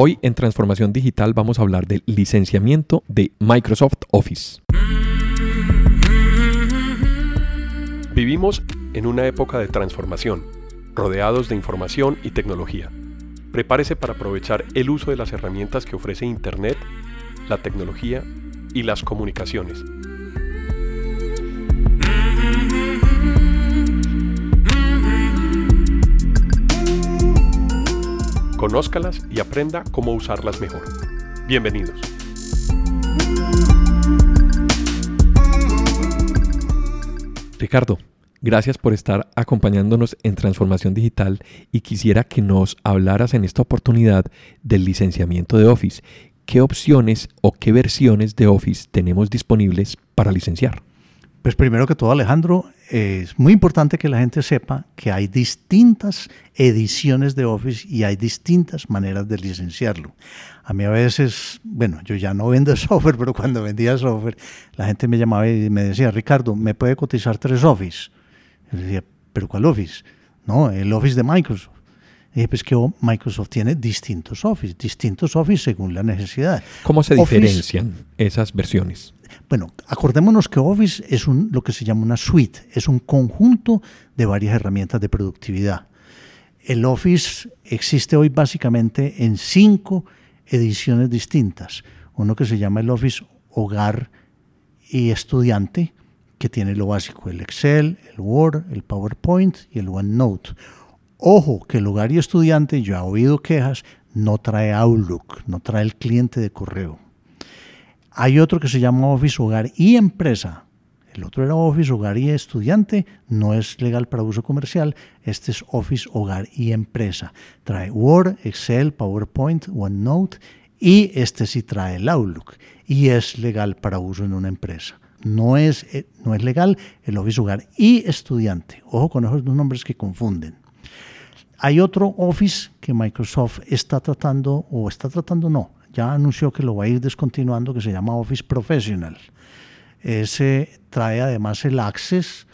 Hoy en Transformación Digital vamos a hablar del licenciamiento de Microsoft Office. Vivimos en una época de transformación, rodeados de información y tecnología. Prepárese para aprovechar el uso de las herramientas que ofrece Internet, la tecnología y las comunicaciones. Conózcalas y aprenda cómo usarlas mejor. Bienvenidos. Ricardo, gracias por estar acompañándonos en Transformación Digital y quisiera que nos hablaras en esta oportunidad del licenciamiento de Office. ¿Qué opciones o qué versiones de Office tenemos disponibles para licenciar? Pues primero que todo, Alejandro, es muy importante que la gente sepa que hay distintas ediciones de Office y hay distintas maneras de licenciarlo. A mí a veces, bueno, yo ya no vendo software, pero cuando vendía software, la gente me llamaba y me decía, Ricardo, ¿me puede cotizar tres Office? Yo decía, ¿pero cuál Office? No, el Office de Microsoft. Y dije, pues que Microsoft tiene distintos Office, distintos Office según la necesidad. ¿Cómo se diferencian esas versiones? Bueno, acordémonos que Office es un, lo que se llama una suite, es un conjunto de varias herramientas de productividad. El Office existe hoy básicamente en cinco ediciones distintas. Uno que se llama el Office Hogar y Estudiante, que tiene lo básico, el Excel, el Word, el PowerPoint y el OneNote. Ojo, que el Hogar y Estudiante, yo he oído quejas, no trae Outlook, no trae el cliente de correo. Hay otro que se llama Office Hogar y Empresa. El otro era Office Hogar y Estudiante, no es legal para uso comercial. Este es Office Hogar y Empresa. Trae Word, Excel, PowerPoint, OneNote y este sí trae el Outlook y es legal para uso en una empresa. No es, eh, no es legal el Office Hogar y Estudiante. Ojo con esos dos nombres que confunden. Hay otro Office que Microsoft está tratando, o está tratando no, ya anunció que lo va a ir descontinuando, que se llama Office Professional. Ese trae además el Access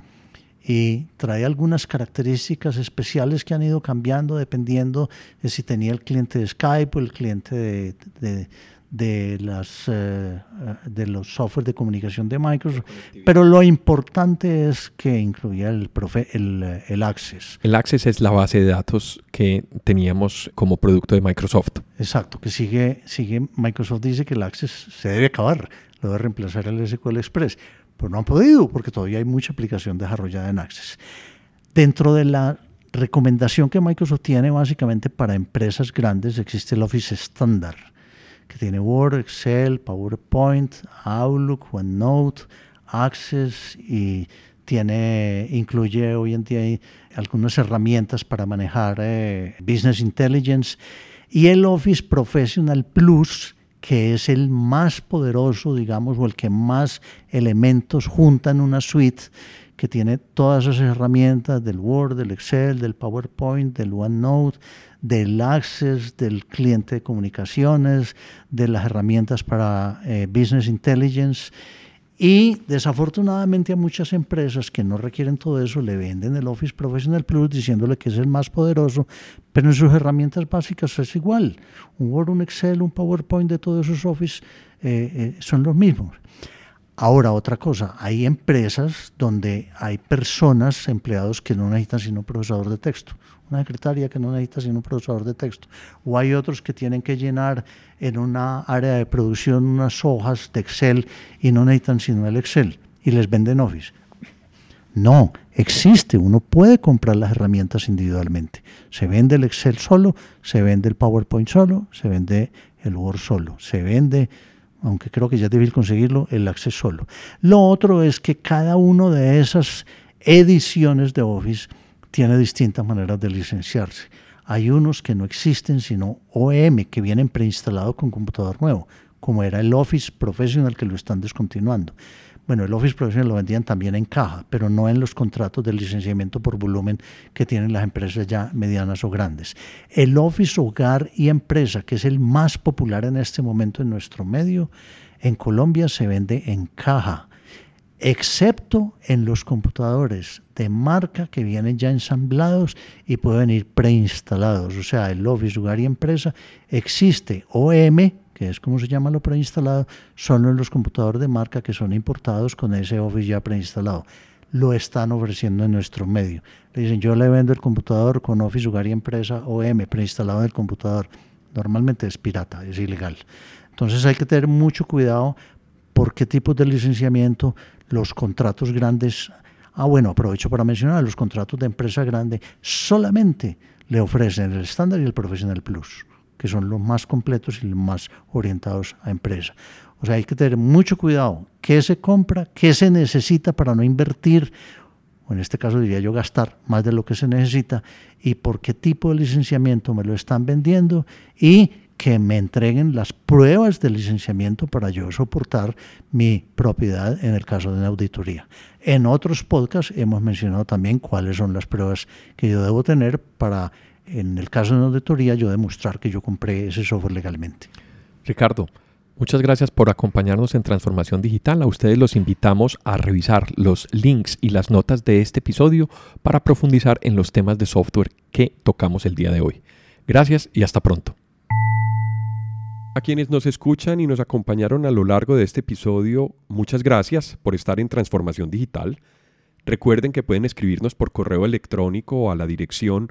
y trae algunas características especiales que han ido cambiando dependiendo de si tenía el cliente de Skype o el cliente de, de las, eh, de los software de comunicación de Microsoft, pero lo importante es que incluía el, profe, el, el, Access. El Access es la base de datos que teníamos como producto de Microsoft. Exacto, que sigue, sigue Microsoft dice que el Access se debe acabar, lo debe reemplazar el SQL Express, pero no han podido porque todavía hay mucha aplicación desarrollada en Access. Dentro de la recomendación que Microsoft tiene básicamente para empresas grandes existe el Office estándar que tiene Word, Excel, PowerPoint, Outlook, OneNote, Access y tiene, incluye hoy en día algunas herramientas para manejar eh, Business Intelligence y el Office Professional Plus, que es el más poderoso, digamos, o el que más elementos junta en una suite que tiene todas esas herramientas del Word, del Excel, del PowerPoint, del OneNote, del Access, del cliente de comunicaciones, de las herramientas para eh, Business Intelligence. Y desafortunadamente a muchas empresas que no requieren todo eso le venden el Office Professional Plus diciéndole que es el más poderoso, pero en sus herramientas básicas es igual. Un Word, un Excel, un PowerPoint de todos esos Office eh, eh, son los mismos. Ahora, otra cosa, hay empresas donde hay personas, empleados que no necesitan sino un procesador de texto, una secretaria que no necesita sino un procesador de texto, o hay otros que tienen que llenar en una área de producción unas hojas de Excel y no necesitan sino el Excel y les venden Office. No, existe, uno puede comprar las herramientas individualmente. Se vende el Excel solo, se vende el PowerPoint solo, se vende el Word solo, se vende aunque creo que ya es difícil conseguirlo, el acceso solo. Lo otro es que cada una de esas ediciones de Office tiene distintas maneras de licenciarse. Hay unos que no existen, sino OEM, que vienen preinstalados con computador nuevo, como era el Office Professional que lo están descontinuando. Bueno, el Office Professional lo vendían también en caja, pero no en los contratos de licenciamiento por volumen que tienen las empresas ya medianas o grandes. El Office Hogar y Empresa, que es el más popular en este momento en nuestro medio, en Colombia se vende en caja. excepto en los computadores de marca que vienen ya ensamblados y pueden ir preinstalados. O sea, el Office Hogar y Empresa existe OM, que es como se llama lo preinstalado, solo en los computadores de marca que son importados con ese Office ya preinstalado. Lo están ofreciendo en nuestro medio. Le dicen, yo le vendo el computador con Office Hogar y Empresa OM preinstalado en el computador. Normalmente es pirata, es ilegal. Entonces hay que tener mucho cuidado por qué tipos de licenciamiento los contratos grandes. Ah, bueno, aprovecho para mencionar, los contratos de empresa grande solamente le ofrecen el estándar y el profesional plus, que son los más completos y los más orientados a empresa. O sea, hay que tener mucho cuidado. Qué se compra, qué se necesita para no invertir, o en este caso diría yo gastar más de lo que se necesita, y por qué tipo de licenciamiento me lo están vendiendo y que me entreguen las pruebas de licenciamiento para yo soportar mi propiedad en el caso de una auditoría. En otros podcasts hemos mencionado también cuáles son las pruebas que yo debo tener para, en el caso de una auditoría, yo demostrar que yo compré ese software legalmente. Ricardo, muchas gracias por acompañarnos en Transformación Digital. A ustedes los invitamos a revisar los links y las notas de este episodio para profundizar en los temas de software que tocamos el día de hoy. Gracias y hasta pronto. A quienes nos escuchan y nos acompañaron a lo largo de este episodio, muchas gracias por estar en Transformación Digital. Recuerden que pueden escribirnos por correo electrónico a la dirección